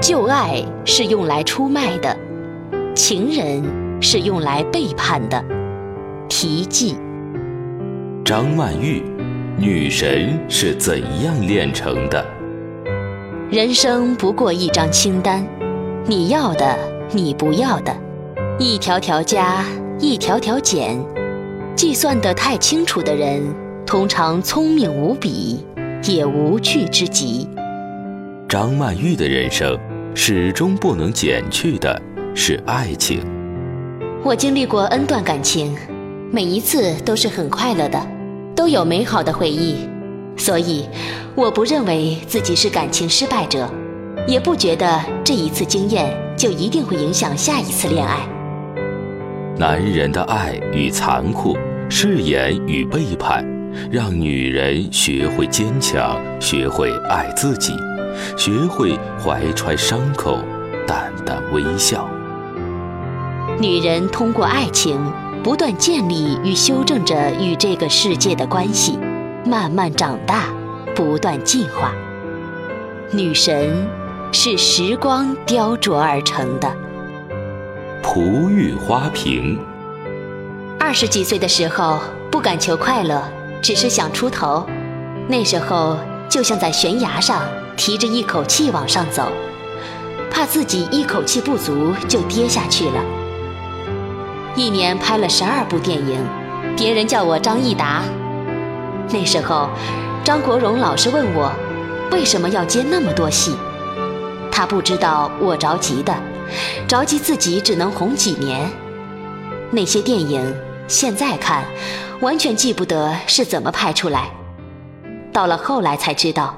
旧爱是用来出卖的，情人是用来背叛的。题记。张曼玉，女神是怎样炼成的？人生不过一张清单，你要的，你不要的，一条条加，一条条减。计算得太清楚的人，通常聪明无比，也无趣之极。张曼玉的人生。始终不能减去的是爱情。我经历过 N 段感情，每一次都是很快乐的，都有美好的回忆，所以我不认为自己是感情失败者，也不觉得这一次经验就一定会影响下一次恋爱。男人的爱与残酷，誓言与背叛，让女人学会坚强，学会爱自己。学会怀揣伤口，淡淡微笑。女人通过爱情不断建立与修正着与这个世界的关系，慢慢长大，不断进化。女神是时光雕琢而成的。璞玉花瓶。二十几岁的时候不敢求快乐，只是想出头。那时候就像在悬崖上。提着一口气往上走，怕自己一口气不足就跌下去了。一年拍了十二部电影，别人叫我张益达。那时候，张国荣老是问我，为什么要接那么多戏？他不知道我着急的，着急自己只能红几年。那些电影现在看，完全记不得是怎么拍出来。到了后来才知道。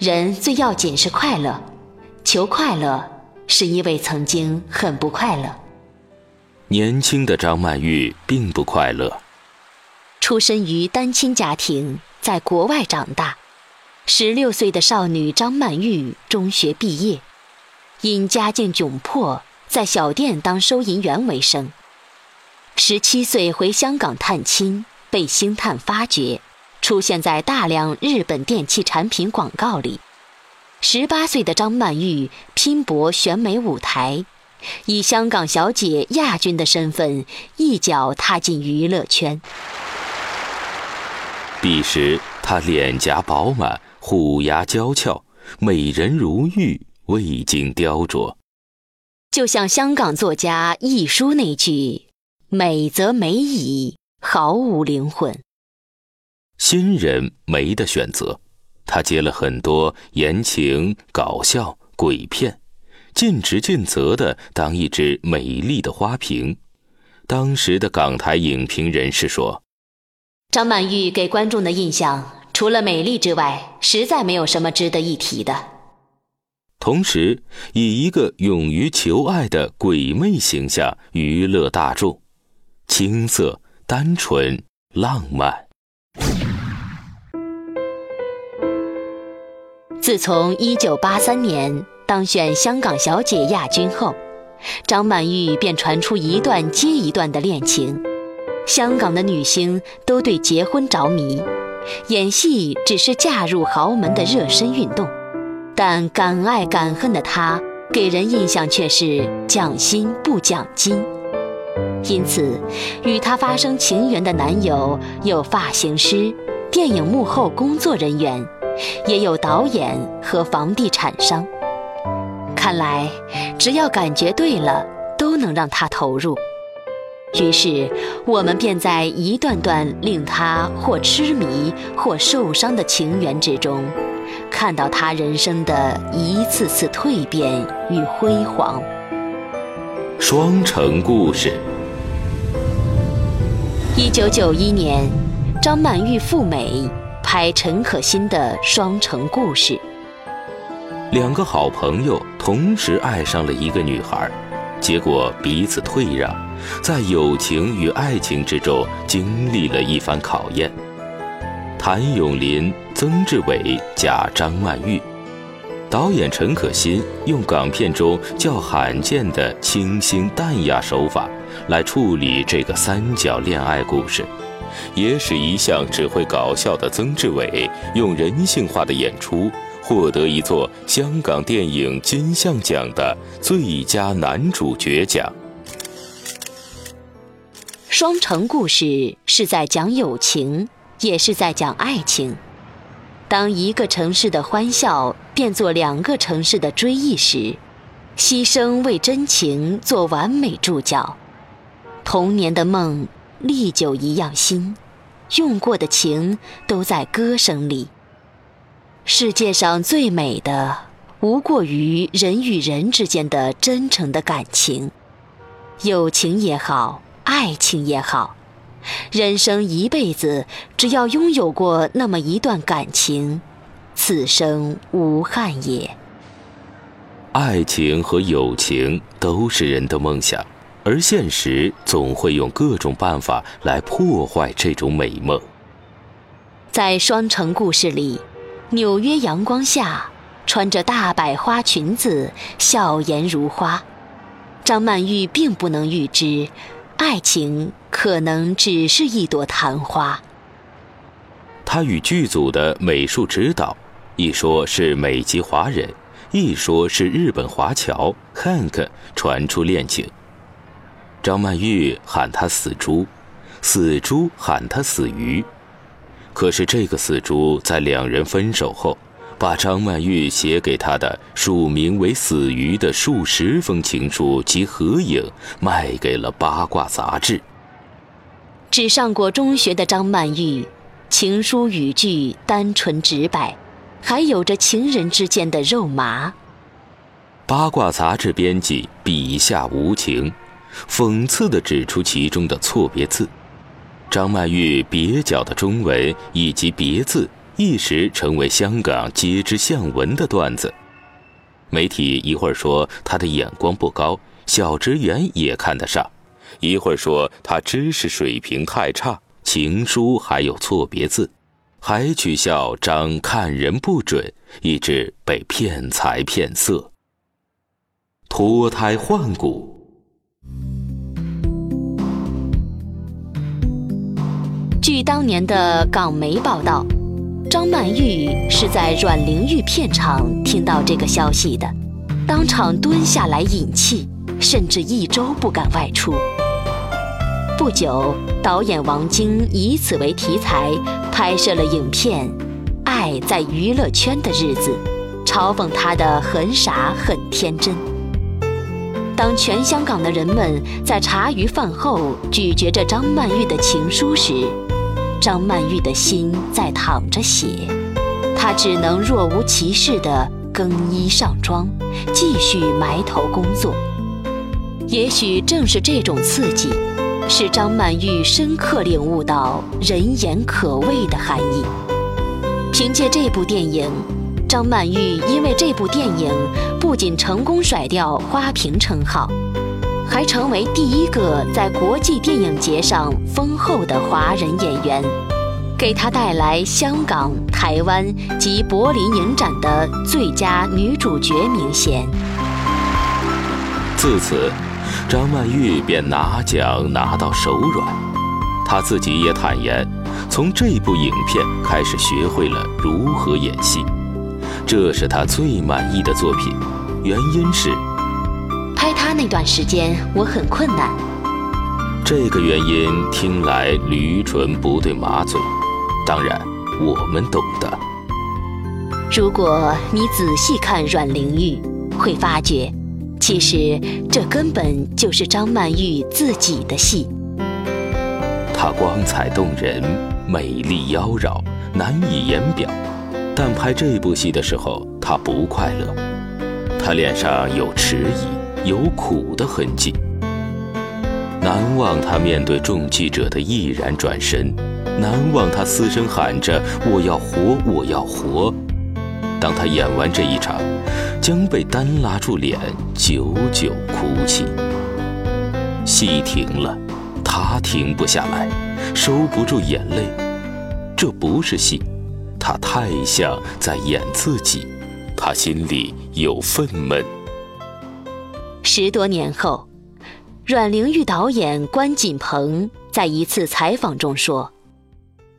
人最要紧是快乐，求快乐是因为曾经很不快乐。年轻的张曼玉并不快乐，出身于单亲家庭，在国外长大。十六岁的少女张曼玉中学毕业，因家境窘迫，在小店当收银员为生。十七岁回香港探亲，被星探发掘。出现在大量日本电器产品广告里。十八岁的张曼玉拼搏选美舞台，以香港小姐亚军的身份一脚踏进娱乐圈。彼时她脸颊饱满，虎牙娇俏，美人如玉，未经雕琢。就像香港作家亦舒那句：“美则美矣，毫无灵魂。”新人没得选择，他接了很多言情、搞笑、鬼片，尽职尽责的当一只美丽的花瓶。当时的港台影评人士说：“张曼玉给观众的印象，除了美丽之外，实在没有什么值得一提的。”同时，以一个勇于求爱的鬼魅形象娱乐大众，青涩、单纯、浪漫。自从1983年当选香港小姐亚军后，张曼玉便传出一段接一段的恋情。香港的女星都对结婚着迷，演戏只是嫁入豪门的热身运动。但敢爱敢恨的她，给人印象却是讲心不讲金。因此，与她发生情缘的男友有发型师、电影幕后工作人员。也有导演和房地产商。看来，只要感觉对了，都能让他投入。于是，我们便在一段段令他或痴迷或受伤的情缘之中，看到他人生的一次次蜕变与辉煌。双城故事。一九九一年，张曼玉赴美。拍陈可辛的《双城故事》，两个好朋友同时爱上了一个女孩，结果彼此退让，在友情与爱情之中经历了一番考验。谭咏麟、曾志伟假张曼玉，导演陈可辛用港片中较罕见的清新淡雅手法来处理这个三角恋爱故事。也使一向只会搞笑的曾志伟用人性化的演出，获得一座香港电影金像奖的最佳男主角奖。双城故事是在讲友情，也是在讲爱情。当一个城市的欢笑变作两个城市的追忆时，牺牲为真情做完美注脚。童年的梦，历久一样新，用过的情都在歌声里。世界上最美的，无过于人与人之间的真诚的感情，友情也好，爱情也好。人生一辈子，只要拥有过那么一段感情，此生无憾也。爱情和友情都是人的梦想，而现实总会用各种办法来破坏这种美梦。在双城故事里，纽约阳光下，穿着大百花裙子，笑颜如花。张曼玉并不能预知。爱情可能只是一朵昙花。他与剧组的美术指导，一说是美籍华人，一说是日本华侨 Hank 传出恋情。张曼玉喊他死猪，死猪喊他死鱼。可是这个死猪在两人分手后。把张曼玉写给他的署名为“死鱼”的数十封情书及合影卖给了八卦杂志。只上过中学的张曼玉，情书语句单纯直白，还有着情人之间的肉麻。八卦杂志编辑笔下无情，讽刺地指出其中的错别字。张曼玉蹩脚的中文以及别字。一时成为香港皆知巷闻的段子，媒体一会儿说他的眼光不高，小职员也看得上；一会儿说他知识水平太差，情书还有错别字，还取笑张看人不准，以致被骗财骗色，脱胎换骨。据当年的港媒报道。张曼玉是在阮玲玉片场听到这个消息的，当场蹲下来引气，甚至一周不敢外出。不久，导演王晶以此为题材拍摄了影片《爱在娱乐圈的日子》，嘲讽她的很傻很天真。当全香港的人们在茶余饭后咀嚼着张曼玉的情书时，张曼玉的心在淌着血，她只能若无其事地更衣上妆，继续埋头工作。也许正是这种刺激，使张曼玉深刻领悟到“人言可畏”的含义。凭借这部电影，张曼玉因为这部电影不仅成功甩掉花瓶称号。还成为第一个在国际电影节上封后的华人演员，给她带来香港、台湾及柏林影展的最佳女主角名衔。自此，张曼玉便拿奖拿到手软。她自己也坦言，从这部影片开始学会了如何演戏，这是她最满意的作品。原因是。拍他那段时间，我很困难。这个原因听来驴唇不对马嘴，当然我们懂的。如果你仔细看阮玲玉，会发觉，其实这根本就是张曼玉自己的戏。她光彩动人，美丽妖娆，难以言表。但拍这部戏的时候，她不快乐，她脸上有迟疑。有苦的痕迹，难忘他面对众记者的毅然转身，难忘他嘶声喊着“我要活，我要活”。当他演完这一场，将被单拉住脸，久久哭泣。戏停了，他停不下来，收不住眼泪。这不是戏，他太像在演自己，他心里有愤懑。十多年后，阮玲玉导演关锦鹏在一次采访中说：“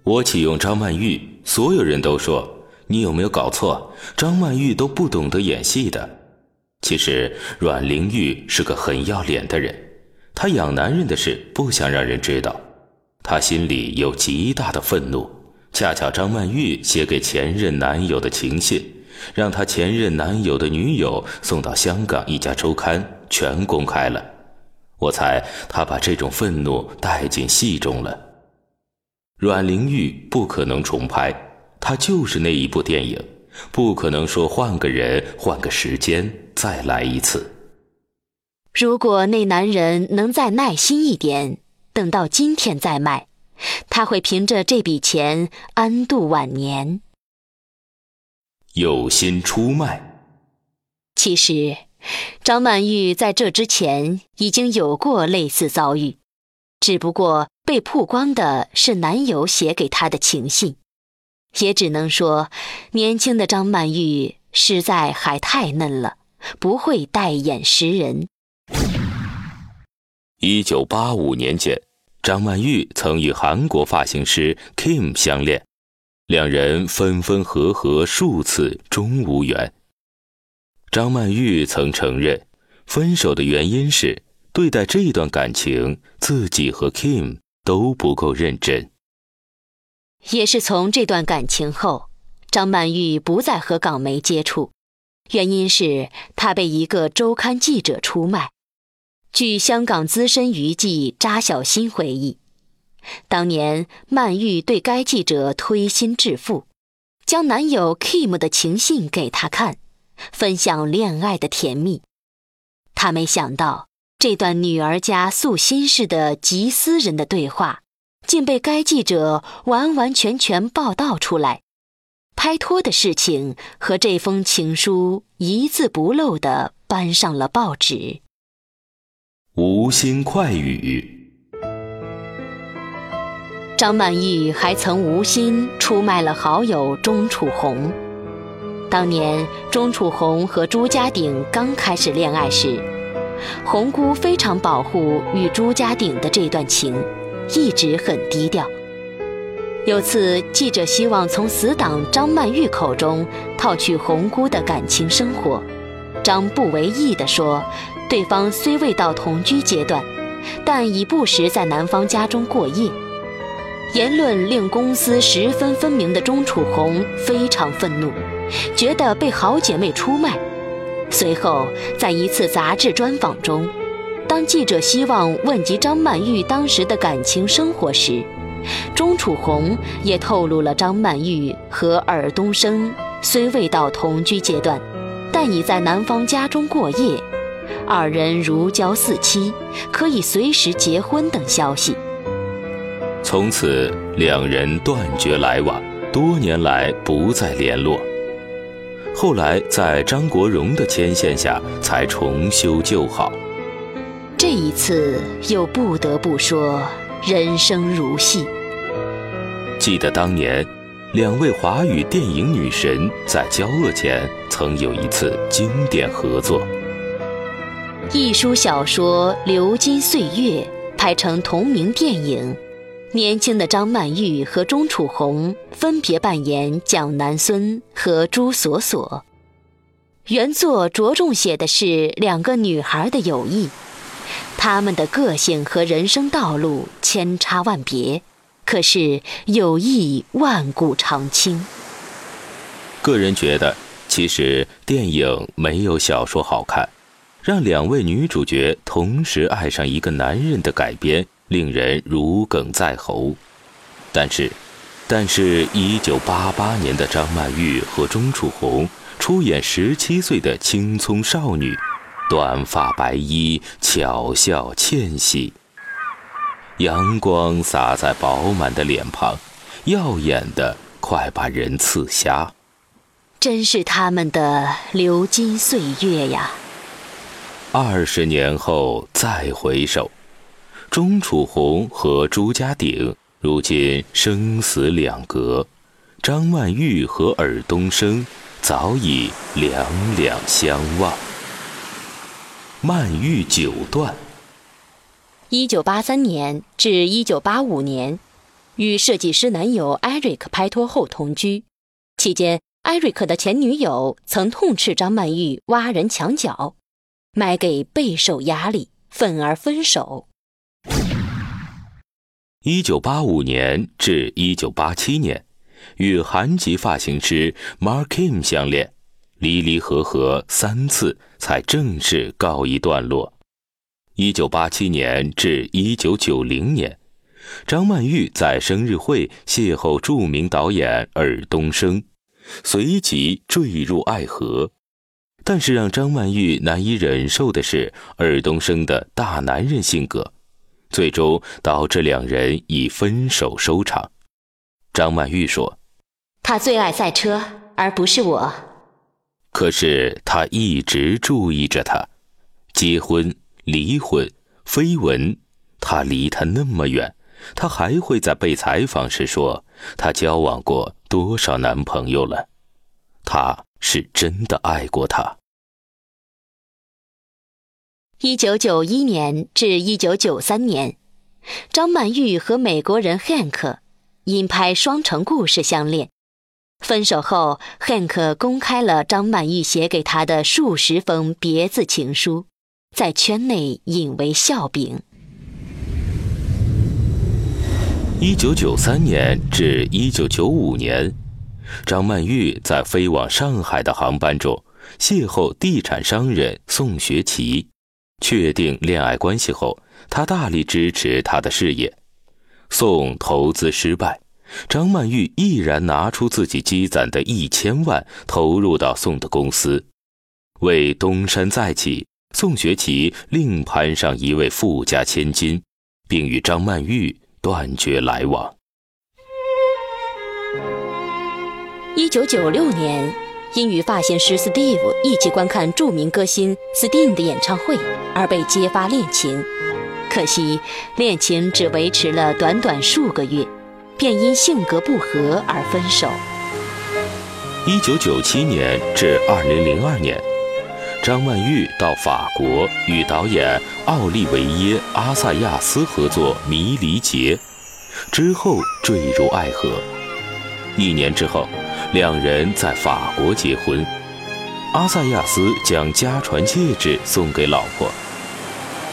我启用张曼玉，所有人都说你有没有搞错？张曼玉都不懂得演戏的。其实阮玲玉是个很要脸的人，她养男人的事不想让人知道，她心里有极大的愤怒。恰巧张曼玉写给前任男友的情信。让他前任男友的女友送到香港一家周刊，全公开了。我猜他把这种愤怒带进戏中了。阮玲玉不可能重拍，她就是那一部电影，不可能说换个人、换个时间再来一次。如果那男人能再耐心一点，等到今天再卖，他会凭着这笔钱安度晚年。有心出卖。其实，张曼玉在这之前已经有过类似遭遇，只不过被曝光的是男友写给她的情信，也只能说，年轻的张曼玉实在还太嫩了，不会带眼识人。一九八五年间，张曼玉曾与韩国发型师 Kim 相恋。两人分分合合数次，终无缘。张曼玉曾承认，分手的原因是对待这段感情，自己和 Kim 都不够认真。也是从这段感情后，张曼玉不再和港媒接触，原因是她被一个周刊记者出卖。据香港资深娱记查小新回忆。当年，曼玉对该记者推心置腹，将男友 Kim 的情信给他看，分享恋爱的甜蜜。他没想到，这段女儿家诉心事的极私人的对话，竟被该记者完完全全报道出来，拍拖的事情和这封情书一字不漏地搬上了报纸。无心快语。张曼玉还曾无心出卖了好友钟楚红。当年钟楚红和朱家鼎刚开始恋爱时，红姑非常保护与朱家鼎的这段情，一直很低调。有次记者希望从死党张曼玉口中套取红姑的感情生活，张不为意地说：“对方虽未到同居阶段，但已不时在男方家中过夜。”言论令公私十分分明的钟楚红非常愤怒，觉得被好姐妹出卖。随后，在一次杂志专访中，当记者希望问及张曼玉当时的感情生活时，钟楚红也透露了张曼玉和尔冬升虽未到同居阶段，但已在男方家中过夜，二人如胶似漆，可以随时结婚等消息。从此，两人断绝来往，多年来不再联络。后来，在张国荣的牵线下，才重修旧好。这一次，又不得不说，人生如戏。记得当年，两位华语电影女神在交恶前曾有一次经典合作。一书小说《流金岁月》拍成同名电影。年轻的张曼玉和钟楚红分别扮演蒋南孙和朱锁锁。原作着重写的是两个女孩的友谊，她们的个性和人生道路千差万别，可是友谊万古长青。个人觉得，其实电影没有小说好看，让两位女主角同时爱上一个男人的改编。令人如鲠在喉，但是，但是，一九八八年的张曼玉和钟楚红出演十七岁的青葱少女，短发白衣，巧笑倩兮，阳光洒在饱满的脸庞，耀眼的快把人刺瞎。真是他们的流金岁月呀！二十年后再回首。钟楚红和朱家鼎如今生死两隔，张曼玉和尔冬升早已两两相望。曼玉九段。一九八三年至一九八五年，与设计师男友艾瑞克拍拖后同居，期间艾瑞克的前女友曾痛斥张曼玉挖人墙角，卖给备受压力，愤而分手。一九八五年至一九八七年，与韩籍发型师 Mark Kim 相恋，离离合合三次才正式告一段落。一九八七年至一九九零年，张曼玉在生日会邂逅著名导演尔冬升。随即坠入爱河，但是让张曼玉难以忍受的是尔冬升的大男人性格，最终导致两人以分手收场。张曼玉说：“他最爱赛车，而不是我。可是他一直注意着她，结婚、离婚、绯闻，他离她那么远。”她还会在被采访时说：“她交往过多少男朋友了？他是真的爱过他。”一九九一年至一九九三年，张曼玉和美国人 Hank 因拍《双城故事》相恋。分手后，Hank 公开了张曼玉写给他的数十封别字情书，在圈内引为笑柄。一九九三年至一九九五年，张曼玉在飞往上海的航班中邂逅地产商人宋学奇，确定恋爱关系后，他大力支持他的事业。宋投资失败，张曼玉毅然拿出自己积攒的一千万投入到宋的公司，为东山再起，宋学奇另攀上一位富家千金，并与张曼玉。断绝来往。一九九六年，因与发型师 Steve 一起观看著名歌星 Sting 的演唱会而被揭发恋情，可惜恋情只维持了短短数个月，便因性格不合而分手。一九九七年至二零零二年。张曼玉到法国与导演奥利维耶·阿萨亚斯合作《迷离节》，之后坠入爱河。一年之后，两人在法国结婚。阿萨亚斯将家传戒指送给老婆。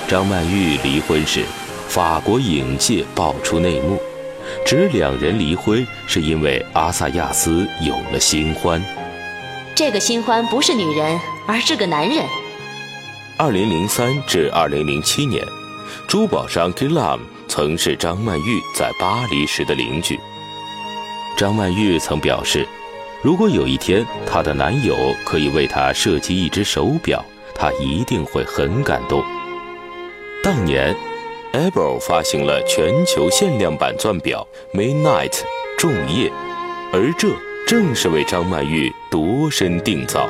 张曼玉离婚时，法国影界爆出内幕，指两人离婚是因为阿萨亚斯有了新欢。这个新欢不是女人。而是个男人。二零零三至二零零七年，珠宝商 Gilam 曾是张曼玉在巴黎时的邻居。张曼玉曾表示，如果有一天她的男友可以为她设计一只手表，她一定会很感动。当年 a b e l 发行了全球限量版钻表 Midnight 仲夜，而这正是为张曼玉度身定造。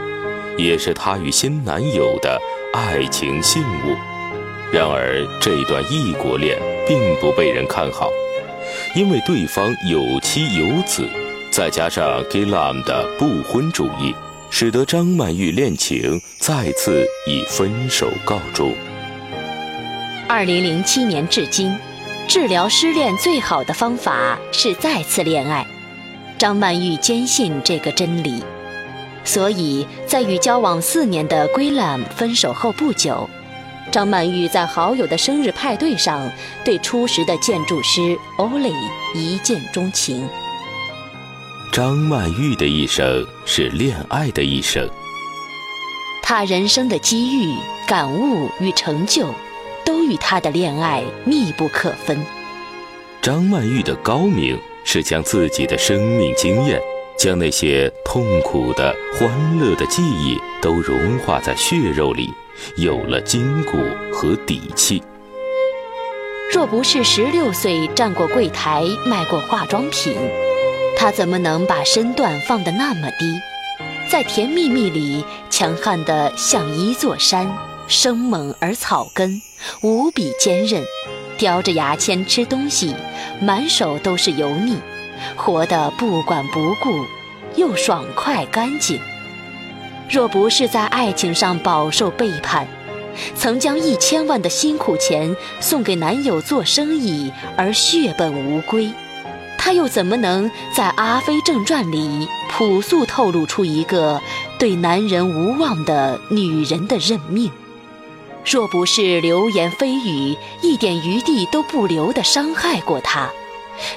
也是她与新男友的爱情信物。然而，这段异国恋并不被人看好，因为对方有妻有子，再加上 Gilam 的不婚主义，使得张曼玉恋情再次以分手告终。二零零七年至今，治疗失恋最好的方法是再次恋爱。张曼玉坚信这个真理。所以在与交往四年的 g 兰 l a m 分手后不久，张曼玉在好友的生日派对上对初识的建筑师 Ollie 一见钟情。张曼玉的一生是恋爱的一生，她人生的机遇、感悟与成就，都与她的恋爱密不可分。张曼玉的高明是将自己的生命经验。将那些痛苦的、欢乐的记忆都融化在血肉里，有了筋骨和底气。若不是十六岁站过柜台卖过化妆品，他怎么能把身段放得那么低？在甜蜜蜜里，强悍得像一座山，生猛而草根，无比坚韧。叼着牙签吃东西，满手都是油腻。活得不管不顾，又爽快干净。若不是在爱情上饱受背叛，曾将一千万的辛苦钱送给男友做生意而血本无归，他又怎么能在《阿飞正传》里朴素透露出一个对男人无望的女人的认命？若不是流言蜚语一点余地都不留的伤害过他，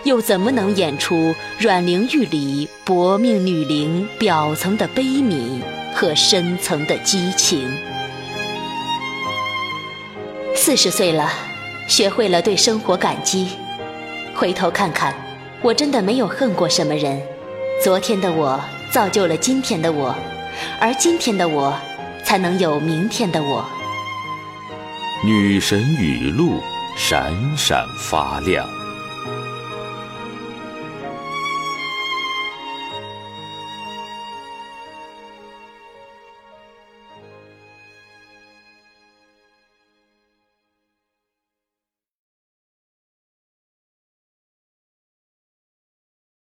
又怎么能演出阮玲玉里薄命女伶表层的悲悯和深层的激情？四十岁了，学会了对生活感激。回头看看，我真的没有恨过什么人。昨天的我造就了今天的我，而今天的我才能有明天的我。女神语录，闪闪发亮。